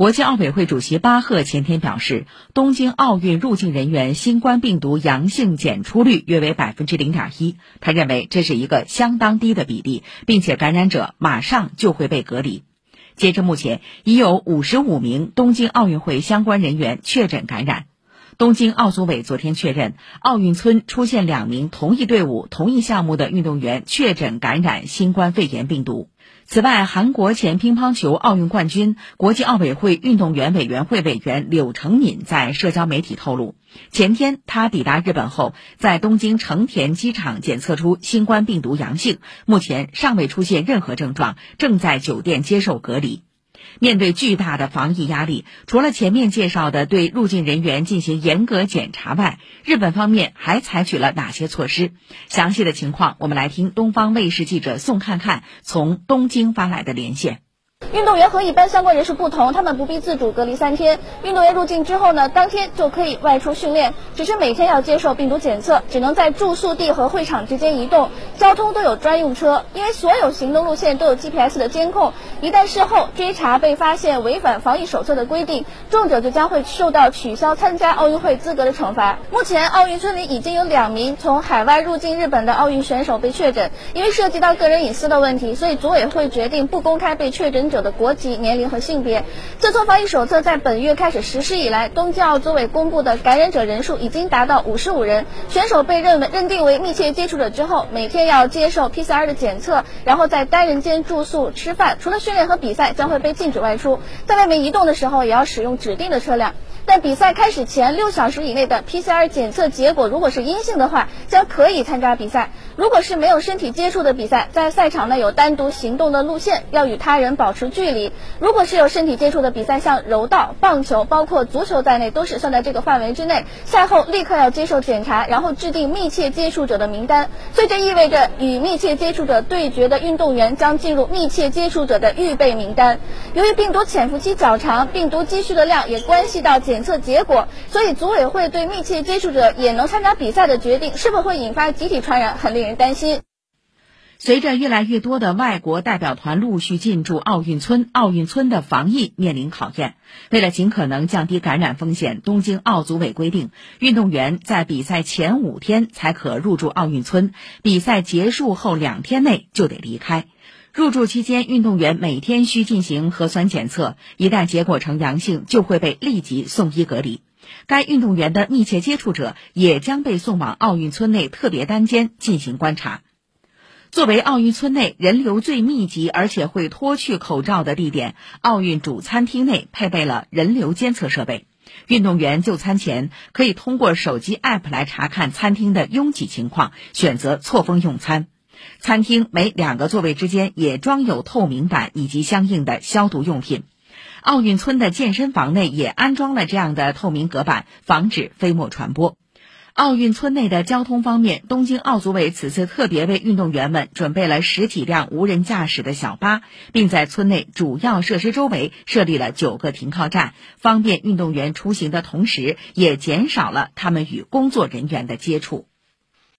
国际奥委会主席巴赫前天表示，东京奥运入境人员新冠病毒阳性检出率约为百分之零点一。他认为这是一个相当低的比例，并且感染者马上就会被隔离。截至目前，已有五十五名东京奥运会相关人员确诊感染。东京奥组委昨天确认，奥运村出现两名同一队伍、同一项目的运动员确诊感染新冠肺炎病毒。此外，韩国前乒乓球奥运冠军、国际奥委会运动员委员会委员柳成敏在社交媒体透露，前天他抵达日本后，在东京成田机场检测出新冠病毒阳性，目前尚未出现任何症状，正在酒店接受隔离。面对巨大的防疫压力，除了前面介绍的对入境人员进行严格检查外，日本方面还采取了哪些措施？详细的情况，我们来听东方卫视记者宋看看从东京发来的连线。运动员和一般相关人士不同，他们不必自主隔离三天。运动员入境之后呢，当天就可以外出训练，只是每天要接受病毒检测，只能在住宿地和会场之间移动，交通都有专用车。因为所有行动路线都有 GPS 的监控，一旦事后追查被发现违反防疫手册的规定，重者就将会受到取消参加奥运会资格的惩罚。目前，奥运村里已经有两名从海外入境日本的奥运选手被确诊，因为涉及到个人隐私的问题，所以组委会决定不公开被确诊者。的国籍、年龄和性别。自从防疫手册在本月开始实施以来，东京奥组委公布的感染者人数已经达到五十五人。选手被认为认定为密切接触者之后，每天要接受 PCR 的检测，然后在单人间住宿、吃饭。除了训练和比赛，将会被禁止外出。在外面移动的时候，也要使用指定的车辆。在比赛开始前六小时以内的 PCR 检测结果如果是阴性的话，将可以参加比赛。如果是没有身体接触的比赛，在赛场内有单独行动的路线，要与他人保持距离。如果是有身体接触的比赛，像柔道、棒球，包括足球在内，都是算在这个范围之内。赛后立刻要接受检查，然后制定密切接触者的名单。所以这意味着与密切接触者对决的运动员将进入密切接触者的预备名单。由于病毒潜伏期较长，病毒积蓄的量也关系到检测结果，所以组委会对密切接触者也能参加比赛的决定，是否会引发集体传染，很令人。担心。随着越来越多的外国代表团陆续进驻奥运村，奥运村的防疫面临考验。为了尽可能降低感染风险，东京奥组委规定，运动员在比赛前五天才可入住奥运村，比赛结束后两天内就得离开。入住期间，运动员每天需进行核酸检测，一旦结果呈阳性，就会被立即送医隔离。该运动员的密切接触者也将被送往奥运村内特别单间进行观察。作为奥运村内人流最密集而且会脱去口罩的地点，奥运主餐厅内配备了人流监测设备。运动员就餐前可以通过手机 App 来查看餐厅的拥挤情况，选择错峰用餐。餐厅每两个座位之间也装有透明板以及相应的消毒用品。奥运村的健身房内也安装了这样的透明隔板，防止飞沫传播。奥运村内的交通方面，东京奥组委此次特别为运动员们准备了十几辆无人驾驶的小巴，并在村内主要设施周围设立了九个停靠站，方便运动员出行的同时，也减少了他们与工作人员的接触。